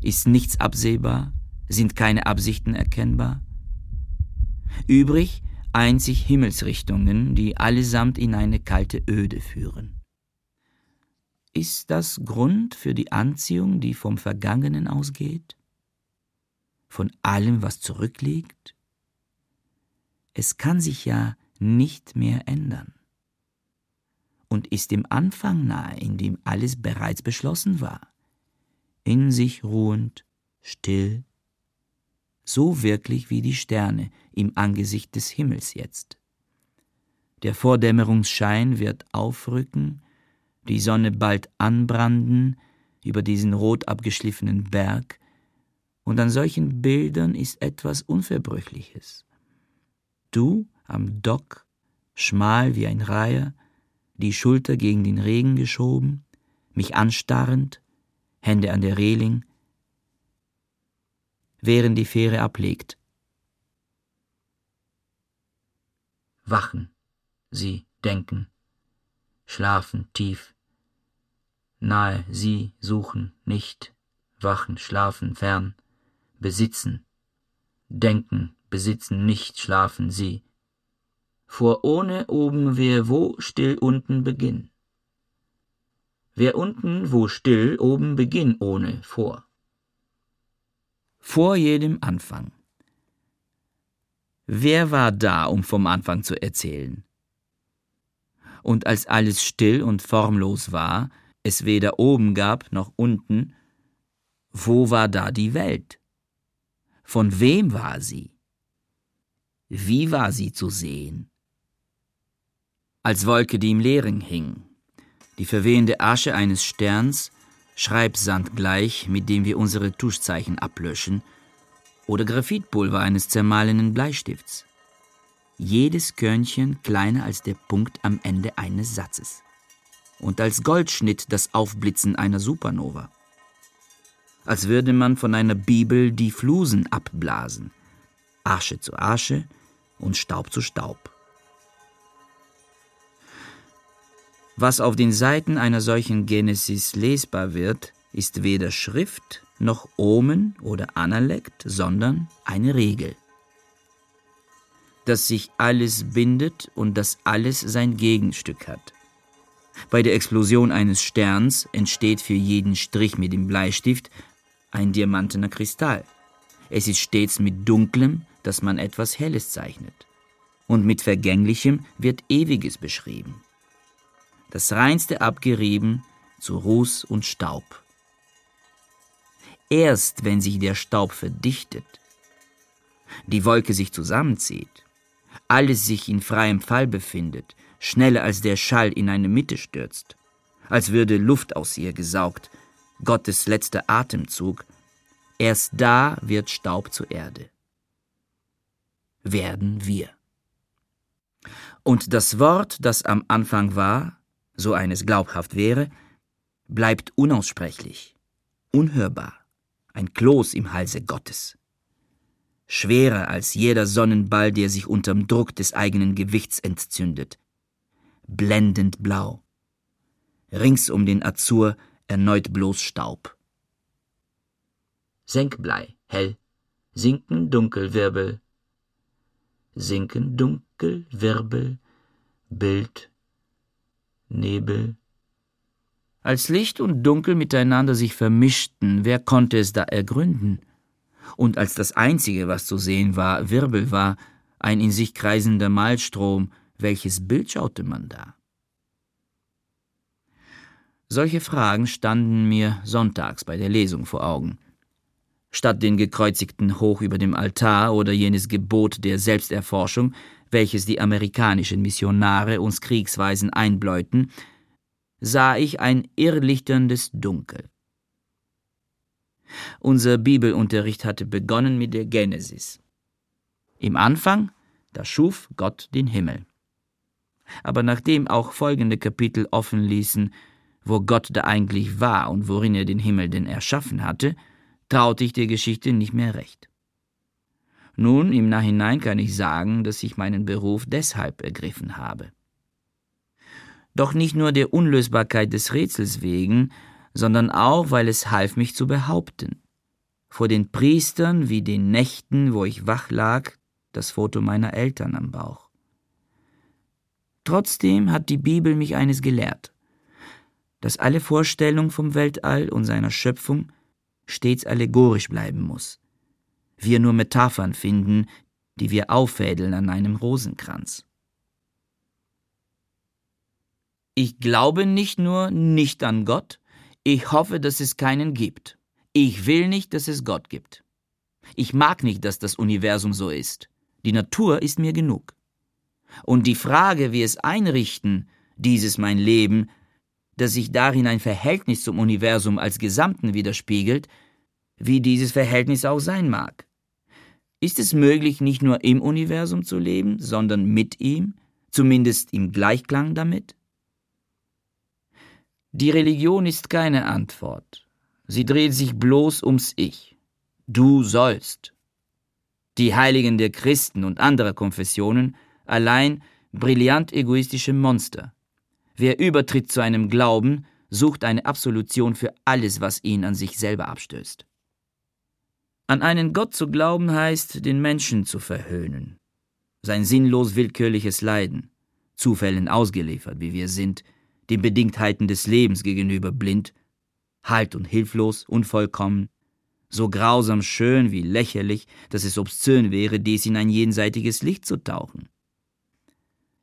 ist nichts absehbar, sind keine Absichten erkennbar. Übrig einzig Himmelsrichtungen, die allesamt in eine kalte Öde führen. Ist das Grund für die Anziehung, die vom Vergangenen ausgeht? Von allem, was zurückliegt? Es kann sich ja nicht mehr ändern und ist dem Anfang nahe, in dem alles bereits beschlossen war, in sich ruhend, still, so wirklich wie die Sterne im Angesicht des Himmels jetzt. Der Vordämmerungsschein wird aufrücken, die Sonne bald anbranden über diesen rot abgeschliffenen Berg, und an solchen Bildern ist etwas Unverbrüchliches. Du am Dock, schmal wie ein Reiher, die Schulter gegen den Regen geschoben, mich anstarrend, Hände an der Reling, während die Fähre ablegt. Wachen, sie denken, schlafen tief, nahe sie suchen nicht, wachen, schlafen fern, besitzen, denken, besitzen nicht, schlafen sie. Vor ohne oben wer wo still unten beginn. Wer unten wo still oben beginn ohne vor vor jedem Anfang. Wer war da, um vom Anfang zu erzählen? Und als alles still und formlos war, es weder oben gab noch unten, wo war da die Welt? Von wem war sie? Wie war sie zu sehen? Als Wolke, die im Leeren hing, die verwehende Asche eines Sterns, Schreibsand gleich, mit dem wir unsere Tuschzeichen ablöschen, oder Graphitpulver eines zermahlenen Bleistifts. jedes Körnchen kleiner als der Punkt am Ende eines Satzes. Und als Goldschnitt das Aufblitzen einer Supernova. Als würde man von einer Bibel die Flusen abblasen, Asche zu Asche und Staub zu Staub. Was auf den Seiten einer solchen Genesis lesbar wird, ist weder Schrift noch Omen oder Analekt, sondern eine Regel. Dass sich alles bindet und dass alles sein Gegenstück hat. Bei der Explosion eines Sterns entsteht für jeden Strich mit dem Bleistift ein diamantener Kristall. Es ist stets mit Dunklem, dass man etwas Helles zeichnet. Und mit Vergänglichem wird Ewiges beschrieben. Das Reinste abgerieben zu Ruß und Staub. Erst wenn sich der Staub verdichtet, die Wolke sich zusammenzieht, alles sich in freiem Fall befindet, schneller als der Schall in eine Mitte stürzt, als würde Luft aus ihr gesaugt, Gottes letzter Atemzug, erst da wird Staub zur Erde. Werden wir. Und das Wort, das am Anfang war, so eines glaubhaft wäre, bleibt unaussprechlich, unhörbar, ein Kloß im Halse Gottes. Schwerer als jeder Sonnenball, der sich unterm Druck des eigenen Gewichts entzündet. Blendend blau. Rings um den Azur erneut bloß Staub. Senkblei, hell, sinken dunkel, Wirbel. Sinken dunkel, Wirbel, Bild, Nebel. Als Licht und Dunkel miteinander sich vermischten, wer konnte es da ergründen? Und als das Einzige, was zu sehen war, Wirbel war, ein in sich kreisender Malstrom, welches Bild schaute man da? Solche Fragen standen mir sonntags bei der Lesung vor Augen. Statt den Gekreuzigten hoch über dem Altar oder jenes Gebot der Selbsterforschung, welches die amerikanischen Missionare uns Kriegsweisen einbläuten, sah ich ein irrlichterndes Dunkel. Unser Bibelunterricht hatte begonnen mit der Genesis. Im Anfang, da schuf Gott den Himmel. Aber nachdem auch folgende Kapitel offen ließen, wo Gott da eigentlich war und worin er den Himmel denn erschaffen hatte, traute ich der Geschichte nicht mehr recht. Nun, im Nachhinein kann ich sagen, dass ich meinen Beruf deshalb ergriffen habe. Doch nicht nur der Unlösbarkeit des Rätsels wegen, sondern auch, weil es half mich zu behaupten. Vor den Priestern wie den Nächten, wo ich wach lag, das Foto meiner Eltern am Bauch. Trotzdem hat die Bibel mich eines gelehrt, dass alle Vorstellung vom Weltall und seiner Schöpfung stets allegorisch bleiben muss wir nur Metaphern finden, die wir auffädeln an einem Rosenkranz. Ich glaube nicht nur nicht an Gott, ich hoffe, dass es keinen gibt. Ich will nicht, dass es Gott gibt. Ich mag nicht, dass das Universum so ist. Die Natur ist mir genug. Und die Frage, wie es einrichten, dieses mein Leben, dass sich darin ein Verhältnis zum Universum als Gesamten widerspiegelt, wie dieses Verhältnis auch sein mag. Ist es möglich, nicht nur im Universum zu leben, sondern mit ihm, zumindest im Gleichklang damit? Die Religion ist keine Antwort. Sie dreht sich bloß ums Ich. Du sollst. Die Heiligen der Christen und anderer Konfessionen allein brillant egoistische Monster. Wer übertritt zu einem Glauben, sucht eine Absolution für alles, was ihn an sich selber abstößt. An einen Gott zu glauben heißt, den Menschen zu verhöhnen. Sein sinnlos willkürliches Leiden, Zufällen ausgeliefert, wie wir sind, den Bedingtheiten des Lebens gegenüber blind, halt und hilflos, unvollkommen, so grausam schön wie lächerlich, dass es obszön wäre, dies in ein jenseitiges Licht zu tauchen.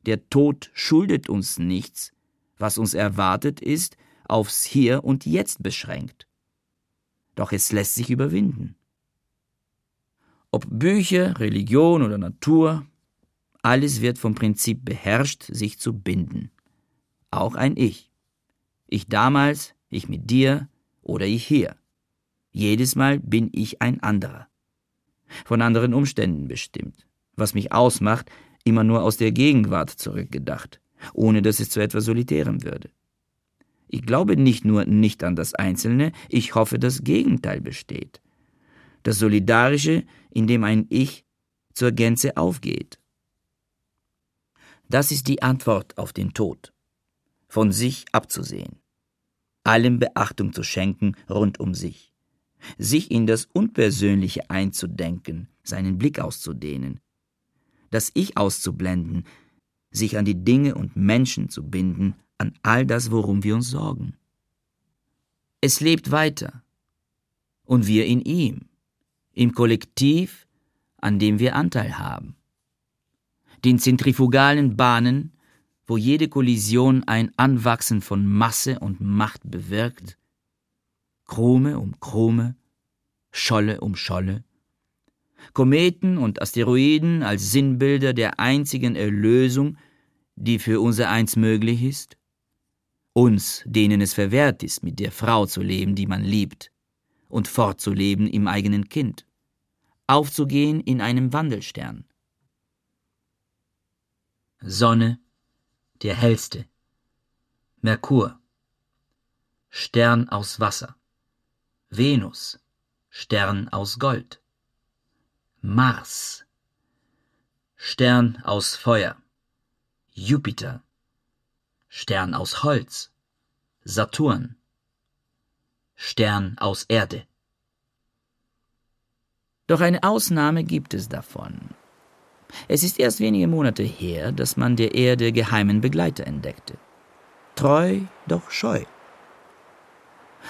Der Tod schuldet uns nichts, was uns erwartet ist, aufs Hier und Jetzt beschränkt. Doch es lässt sich überwinden. Ob Bücher, Religion oder Natur, alles wird vom Prinzip beherrscht, sich zu binden. Auch ein Ich. Ich damals, ich mit dir oder ich hier. Jedes Mal bin ich ein anderer. Von anderen Umständen bestimmt. Was mich ausmacht, immer nur aus der Gegenwart zurückgedacht, ohne dass es zu etwas Solitärem würde. Ich glaube nicht nur nicht an das Einzelne, ich hoffe, das Gegenteil besteht. Das Solidarische, in dem ein Ich zur Gänze aufgeht. Das ist die Antwort auf den Tod. Von sich abzusehen. Allem Beachtung zu schenken rund um sich. Sich in das Unpersönliche einzudenken, seinen Blick auszudehnen. Das Ich auszublenden, sich an die Dinge und Menschen zu binden, an all das, worum wir uns sorgen. Es lebt weiter. Und wir in ihm, im Kollektiv, an dem wir Anteil haben. Den zentrifugalen Bahnen, wo jede Kollision ein Anwachsen von Masse und Macht bewirkt, Chrome um Chrome, Scholle um Scholle, Kometen und Asteroiden als Sinnbilder der einzigen Erlösung, die für unser Eins möglich ist, uns, denen es verwehrt ist, mit der Frau zu leben, die man liebt, und fortzuleben im eigenen Kind, aufzugehen in einem Wandelstern. Sonne, der hellste, Merkur, Stern aus Wasser, Venus, Stern aus Gold, Mars, Stern aus Feuer, Jupiter, Stern aus Holz, Saturn, Stern aus Erde. Doch eine Ausnahme gibt es davon. Es ist erst wenige Monate her, dass man der Erde geheimen Begleiter entdeckte. Treu, doch scheu.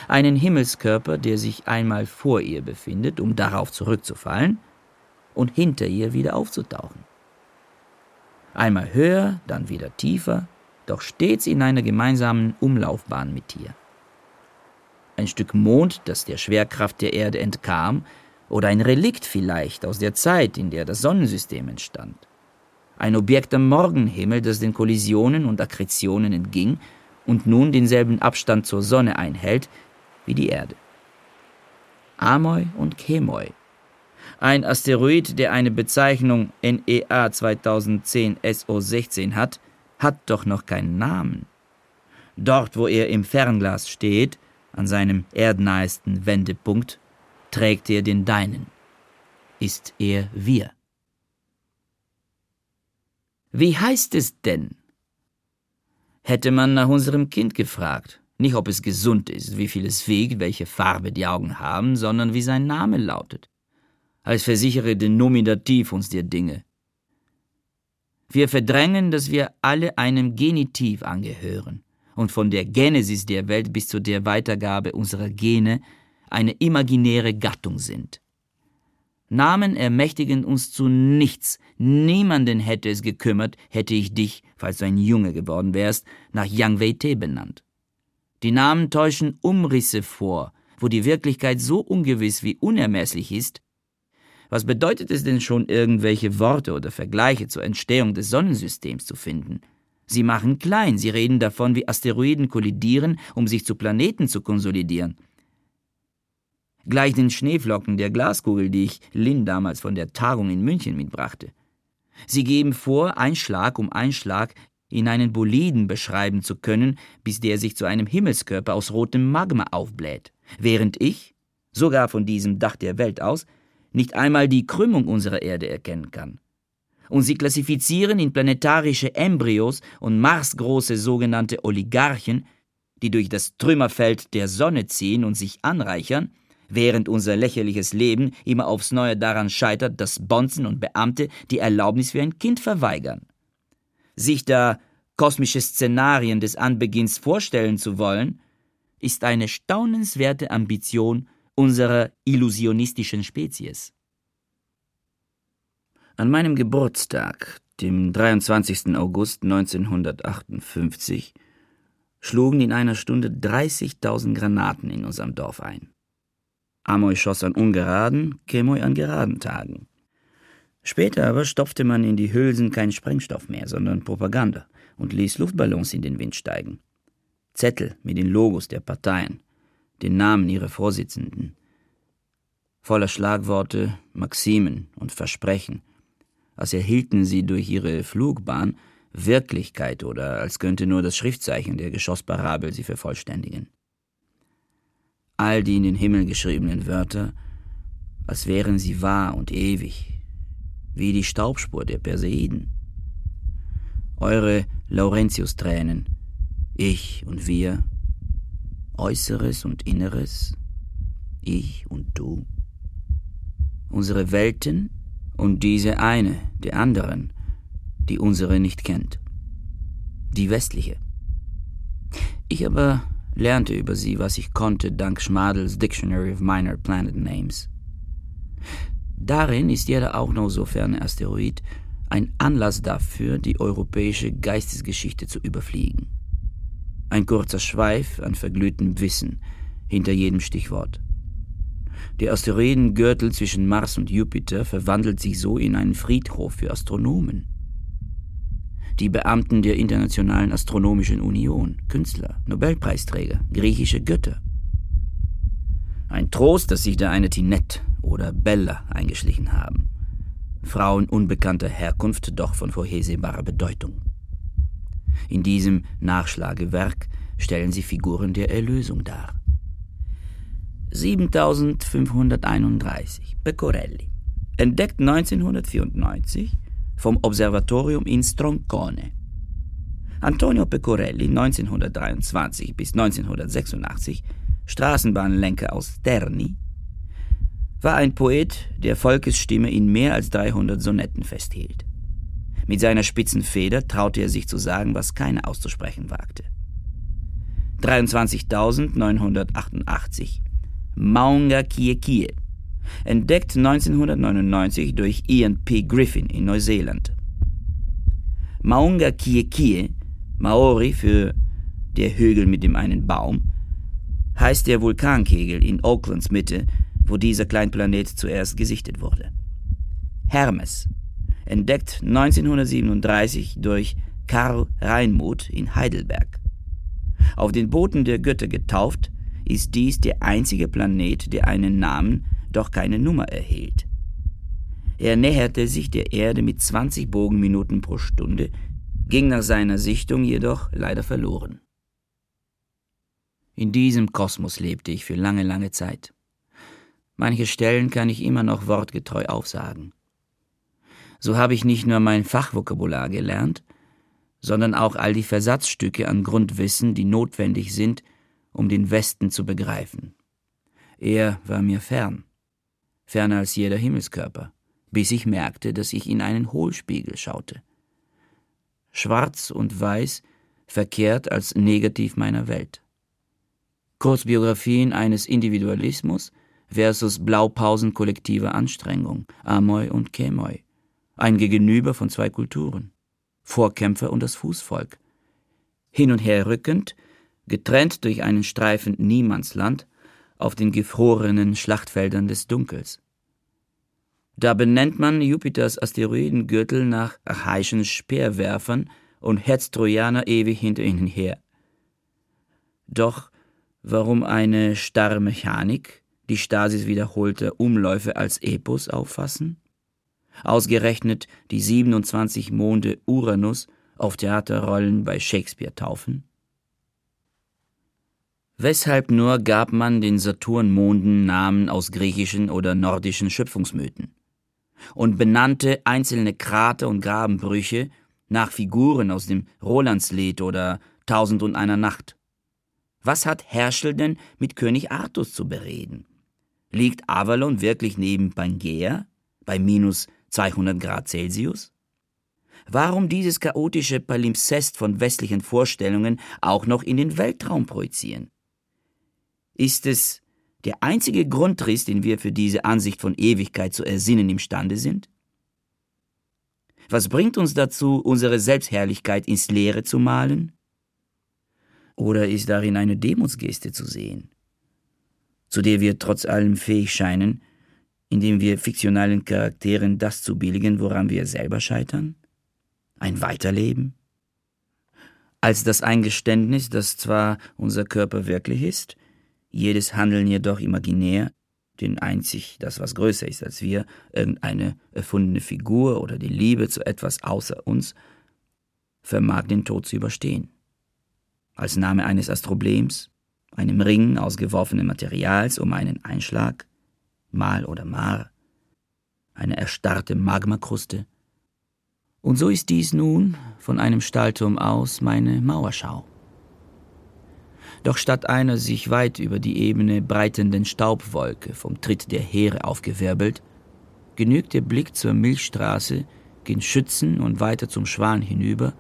Einen Himmelskörper, der sich einmal vor ihr befindet, um darauf zurückzufallen und hinter ihr wieder aufzutauchen. Einmal höher, dann wieder tiefer, doch stets in einer gemeinsamen Umlaufbahn mit ihr. Ein Stück Mond, das der Schwerkraft der Erde entkam, oder ein Relikt vielleicht aus der Zeit, in der das Sonnensystem entstand. Ein Objekt am Morgenhimmel, das den Kollisionen und Akkretionen entging und nun denselben Abstand zur Sonne einhält wie die Erde. Amoi und Chemoi. Ein Asteroid, der eine Bezeichnung NEA 2010 SO16 hat, hat doch noch keinen Namen. Dort, wo er im Fernglas steht, an seinem erdnahesten Wendepunkt, trägt er den deinen. Ist er wir. Wie heißt es denn? Hätte man nach unserem Kind gefragt, nicht ob es gesund ist, wie viel es wiegt, welche Farbe die Augen haben, sondern wie sein Name lautet. Als versichere den Nominativ uns der Dinge. Wir verdrängen, dass wir alle einem Genitiv angehören und von der Genesis der Welt bis zu der Weitergabe unserer Gene eine imaginäre Gattung sind. Namen ermächtigen uns zu nichts. Niemanden hätte es gekümmert, hätte ich dich, falls du ein Junge geworden wärst, nach Yang Wei-te benannt. Die Namen täuschen Umrisse vor, wo die Wirklichkeit so ungewiss wie unermesslich ist, was bedeutet es denn schon, irgendwelche Worte oder Vergleiche zur Entstehung des Sonnensystems zu finden? Sie machen klein, sie reden davon, wie Asteroiden kollidieren, um sich zu Planeten zu konsolidieren. Gleich den Schneeflocken der Glaskugel, die ich Lynn damals von der Tagung in München mitbrachte. Sie geben vor, Einschlag um Einschlag in einen Boliden beschreiben zu können, bis der sich zu einem Himmelskörper aus rotem Magma aufbläht, während ich, sogar von diesem Dach der Welt aus, nicht einmal die Krümmung unserer Erde erkennen kann. Und sie klassifizieren in planetarische Embryos und marsgroße sogenannte Oligarchen, die durch das Trümmerfeld der Sonne ziehen und sich anreichern, während unser lächerliches Leben immer aufs Neue daran scheitert, dass Bonzen und Beamte die Erlaubnis für ein Kind verweigern. Sich da kosmische Szenarien des Anbeginns vorstellen zu wollen, ist eine staunenswerte Ambition unserer illusionistischen Spezies. An meinem Geburtstag, dem 23. August 1958, schlugen in einer Stunde 30.000 Granaten in unserem Dorf ein. Amoy schoss an ungeraden, Kemoy an geraden Tagen. Später aber stopfte man in die Hülsen keinen Sprengstoff mehr, sondern Propaganda und ließ Luftballons in den Wind steigen. Zettel mit den Logos der Parteien, den Namen ihrer Vorsitzenden. Voller Schlagworte, Maximen und Versprechen, als erhielten sie durch ihre Flugbahn Wirklichkeit oder als könnte nur das Schriftzeichen der Geschossparabel sie vervollständigen. All die in den Himmel geschriebenen Wörter, als wären sie wahr und ewig, wie die Staubspur der Perseiden. Eure Laurentius-Tränen, ich und wir, Äußeres und Inneres, ich und du. Unsere Welten und diese eine der anderen, die unsere nicht kennt. Die westliche. Ich aber lernte über sie, was ich konnte, dank Schmadels Dictionary of Minor Planet Names. Darin ist jeder auch noch so ferne Asteroid ein Anlass dafür, die europäische Geistesgeschichte zu überfliegen. Ein kurzer Schweif an verglühtem Wissen hinter jedem Stichwort. Der Asteroidengürtel zwischen Mars und Jupiter verwandelt sich so in einen Friedhof für Astronomen. Die Beamten der Internationalen Astronomischen Union, Künstler, Nobelpreisträger, griechische Götter. Ein Trost, dass sich da eine Tinette oder Bella eingeschlichen haben. Frauen unbekannter Herkunft, doch von vorhersehbarer Bedeutung. In diesem Nachschlagewerk stellen sie Figuren der Erlösung dar. 7531 Pecorelli, entdeckt 1994 vom Observatorium in Stroncone. Antonio Pecorelli, 1923 bis 1986, Straßenbahnlenker aus Terni, war ein Poet, der Volkesstimme in mehr als 300 Sonetten festhielt. Mit seiner spitzen Feder traute er sich zu sagen, was keiner auszusprechen wagte. 23.988 Maunga Kie Kie, entdeckt 1999 durch Ian P. Griffin in Neuseeland. Maunga Kie Kie, Maori für der Hügel mit dem einen Baum, heißt der Vulkankegel in Aucklands Mitte, wo dieser Kleinplanet zuerst gesichtet wurde. Hermes, entdeckt 1937 durch Karl Reinmuth in Heidelberg. Auf den Booten der Götter getauft, ist dies der einzige Planet, der einen Namen, doch keine Nummer erhielt. Er näherte sich der Erde mit 20 Bogenminuten pro Stunde, ging nach seiner Sichtung jedoch leider verloren. In diesem Kosmos lebte ich für lange, lange Zeit. Manche Stellen kann ich immer noch wortgetreu aufsagen. So habe ich nicht nur mein Fachvokabular gelernt, sondern auch all die Versatzstücke an Grundwissen, die notwendig sind, um den Westen zu begreifen. Er war mir fern, ferner als jeder Himmelskörper, bis ich merkte, dass ich in einen Hohlspiegel schaute. Schwarz und Weiß verkehrt als negativ meiner Welt. Kurzbiografien eines Individualismus versus Blaupausen kollektiver Anstrengung, Amoi und Kemoi. Ein Gegenüber von zwei Kulturen. Vorkämpfer und das Fußvolk. Hin und her rückend, getrennt durch einen Streifen Niemandsland auf den gefrorenen Schlachtfeldern des Dunkels. Da benennt man Jupiters Asteroidengürtel nach archaischen Speerwerfern und hetzt Trojaner ewig hinter ihnen her. Doch warum eine starre Mechanik, die Stasis wiederholte Umläufe als Epos auffassen? Ausgerechnet die 27 Monde Uranus auf Theaterrollen bei Shakespeare taufen? Weshalb nur gab man den Saturnmonden Namen aus griechischen oder nordischen Schöpfungsmythen und benannte einzelne Krater und Grabenbrüche nach Figuren aus dem Rolandslied oder Tausend und einer Nacht? Was hat Herschel denn mit König Artus zu bereden? Liegt Avalon wirklich neben Pangea bei minus 200 Grad Celsius? Warum dieses chaotische Palimpsest von westlichen Vorstellungen auch noch in den Weltraum projizieren? Ist es der einzige Grundriss, den wir für diese Ansicht von Ewigkeit zu ersinnen imstande sind? Was bringt uns dazu, unsere Selbstherrlichkeit ins Leere zu malen? Oder ist darin eine Demutsgeste zu sehen? zu der wir trotz allem fähig scheinen, indem wir fiktionalen Charakteren das zu billigen, woran wir selber scheitern? Ein Weiterleben? Als das Eingeständnis, dass zwar unser Körper wirklich ist, jedes Handeln jedoch imaginär, den einzig das, was größer ist als wir, irgendeine erfundene Figur oder die Liebe zu etwas außer uns, vermag den Tod zu überstehen. Als Name eines Astroblems, einem Ring aus geworfenem Materials um einen Einschlag, Mal oder Mar, eine erstarrte Magmakruste. Und so ist dies nun von einem Stallturm aus meine Mauerschau. Doch statt einer sich weit über die Ebene breitenden Staubwolke vom Tritt der Heere aufgewirbelt, genügt der Blick zur Milchstraße, gen Schützen und weiter zum Schwan hinüber,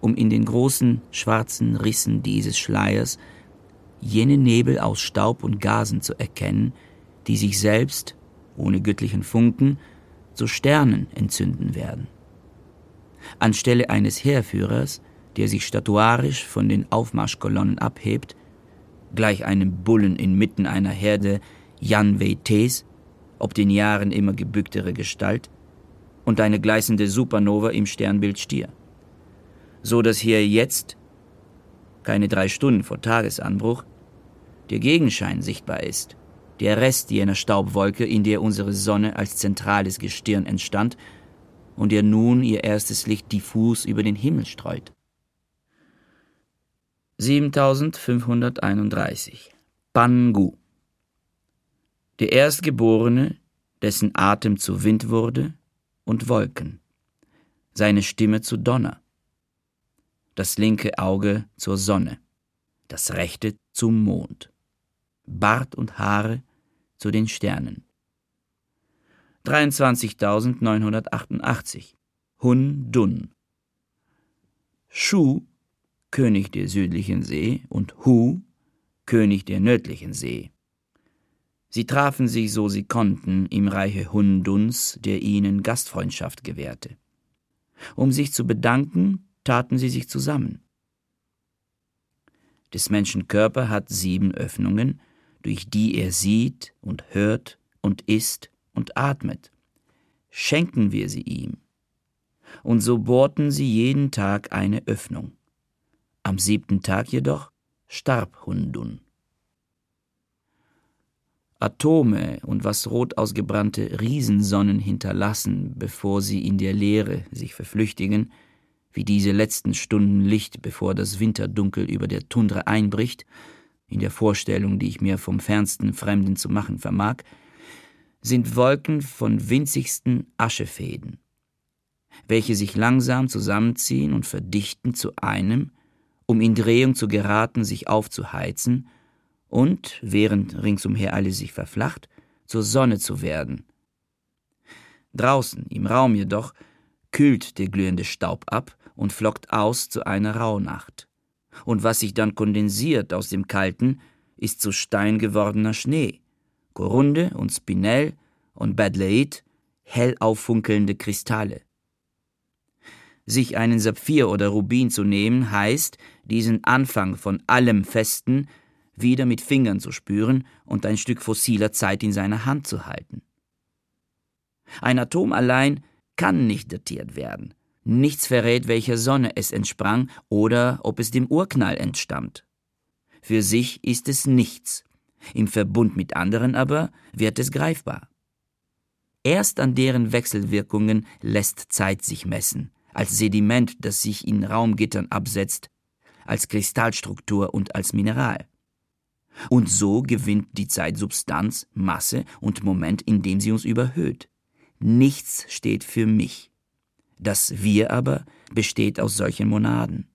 um in den großen schwarzen Rissen dieses Schleiers jene Nebel aus Staub und Gasen zu erkennen, die sich selbst, ohne göttlichen Funken, zu Sternen entzünden werden. Anstelle eines Heerführers, der sich statuarisch von den Aufmarschkolonnen abhebt, gleich einem Bullen inmitten einer Herde Jan Ts, ob den Jahren immer gebücktere Gestalt, und eine gleißende Supernova im Sternbild Stier. So dass hier jetzt, keine drei Stunden vor Tagesanbruch, der Gegenschein sichtbar ist, der Rest jener Staubwolke, in der unsere Sonne als zentrales Gestirn entstand und der nun ihr erstes Licht diffus über den Himmel streut. 7531 Pangu Der Erstgeborene, dessen Atem zu Wind wurde und Wolken, seine Stimme zu Donner, das linke Auge zur Sonne, das rechte zum Mond, Bart und Haare zu den Sternen. 23.988 Hun Dun Shu König der südlichen See, und Hu, König der nördlichen See. Sie trafen sich, so sie konnten, im Reiche Hunduns, der ihnen Gastfreundschaft gewährte. Um sich zu bedanken, taten sie sich zusammen. Des Menschen Körper hat sieben Öffnungen, durch die er sieht und hört und isst und atmet. Schenken wir sie ihm. Und so bohrten sie jeden Tag eine Öffnung. Am siebten Tag jedoch starb Hundun. Atome und was rot ausgebrannte Riesensonnen hinterlassen, bevor sie in der Leere sich verflüchtigen, wie diese letzten Stunden Licht, bevor das Winterdunkel über der Tundra einbricht, in der Vorstellung, die ich mir vom fernsten Fremden zu machen vermag, sind Wolken von winzigsten Aschefäden, welche sich langsam zusammenziehen und verdichten zu einem, um in Drehung zu geraten, sich aufzuheizen und, während ringsumher alles sich verflacht, zur Sonne zu werden. Draußen, im Raum jedoch, kühlt der glühende Staub ab und flockt aus zu einer Rauhnacht. Und was sich dann kondensiert aus dem Kalten, ist zu Stein gewordener Schnee, Korunde und Spinell und Badleit, hell auffunkelnde Kristalle. Sich einen Saphir oder Rubin zu nehmen, heißt, diesen Anfang von allem Festen wieder mit Fingern zu spüren und ein Stück fossiler Zeit in seiner Hand zu halten. Ein Atom allein kann nicht datiert werden. Nichts verrät, welcher Sonne es entsprang oder ob es dem Urknall entstammt. Für sich ist es nichts, im Verbund mit anderen aber wird es greifbar. Erst an deren Wechselwirkungen lässt Zeit sich messen, als Sediment, das sich in Raumgittern absetzt, als Kristallstruktur und als Mineral. Und so gewinnt die Zeit Substanz, Masse und Moment, indem sie uns überhöht. Nichts steht für mich. Das Wir aber besteht aus solchen Monaden.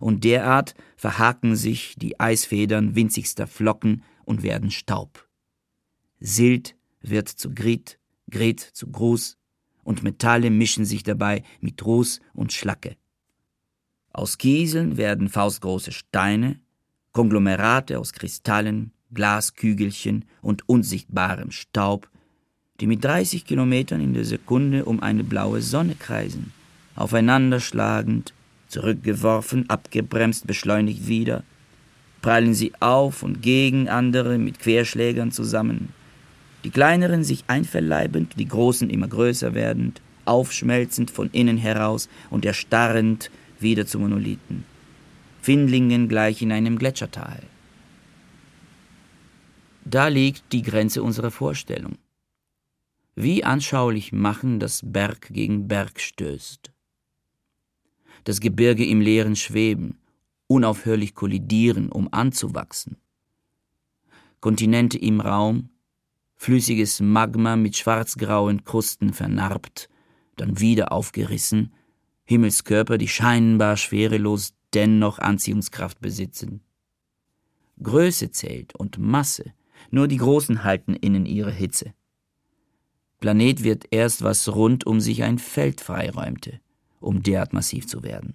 Und derart verhaken sich die Eisfedern winzigster Flocken und werden Staub. Silt wird zu Grit, Gret zu Gruß, und Metalle mischen sich dabei mit Ruß und Schlacke. Aus Kieseln werden faustgroße Steine, Konglomerate aus Kristallen, Glaskügelchen und unsichtbarem Staub, die mit 30 Kilometern in der Sekunde um eine blaue Sonne kreisen, aufeinanderschlagend, zurückgeworfen, abgebremst, beschleunigt wieder, prallen sie auf und gegen andere mit Querschlägern zusammen, die kleineren sich einverleibend, die großen immer größer werdend, aufschmelzend von innen heraus und erstarrend wieder zu Monolithen. Findlingen gleich in einem Gletschertal. Da liegt die Grenze unserer Vorstellung. Wie anschaulich machen, dass Berg gegen Berg stößt. Das Gebirge im Leeren schweben, unaufhörlich kollidieren, um anzuwachsen. Kontinente im Raum, flüssiges Magma mit schwarzgrauen Krusten vernarbt, dann wieder aufgerissen, Himmelskörper, die scheinbar schwerelos dennoch Anziehungskraft besitzen. Größe zählt und Masse, nur die Großen halten innen ihre Hitze. Planet wird erst, was rund um sich ein Feld freiräumte, um derart massiv zu werden.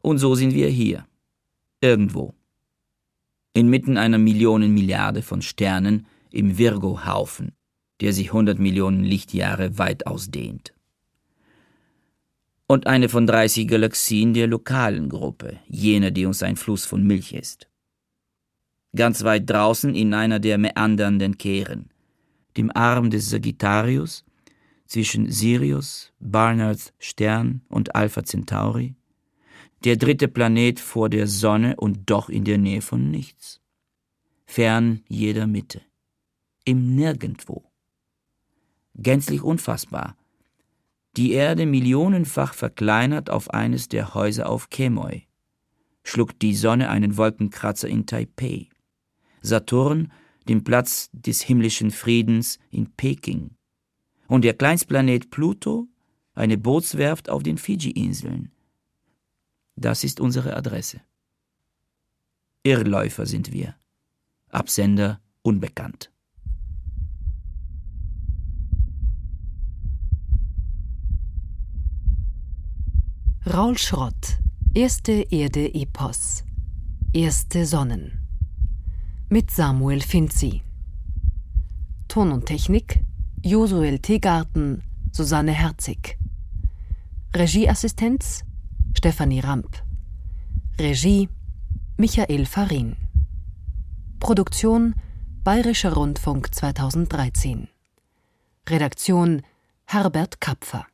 Und so sind wir hier, irgendwo, inmitten einer Millionenmilliarde von Sternen im Virgo-Haufen, der sich hundert Millionen Lichtjahre weit ausdehnt. Und eine von 30 Galaxien der lokalen Gruppe, jener, die uns ein Fluss von Milch ist. Ganz weit draußen in einer der meandernden Kehren, dem Arm des Sagittarius, zwischen Sirius, Barnards Stern und Alpha Centauri, der dritte Planet vor der Sonne und doch in der Nähe von nichts, fern jeder Mitte, im Nirgendwo. Gänzlich unfassbar. Die Erde millionenfach verkleinert auf eines der Häuser auf Kemoi, schluckt die Sonne einen Wolkenkratzer in Taipei, Saturn den Platz des himmlischen Friedens in Peking und der Kleinstplanet Pluto eine Bootswerft auf den Fiji-Inseln. Das ist unsere Adresse. Irrläufer sind wir, Absender unbekannt. Raul Schrott Erste Erde-Epos Erste Sonnen mit Samuel Finzi. Ton und Technik Josuel Tegarten, Susanne Herzig. Regieassistenz Stefanie Ramp. Regie Michael Farin. Produktion Bayerischer Rundfunk 2013. Redaktion Herbert Kapfer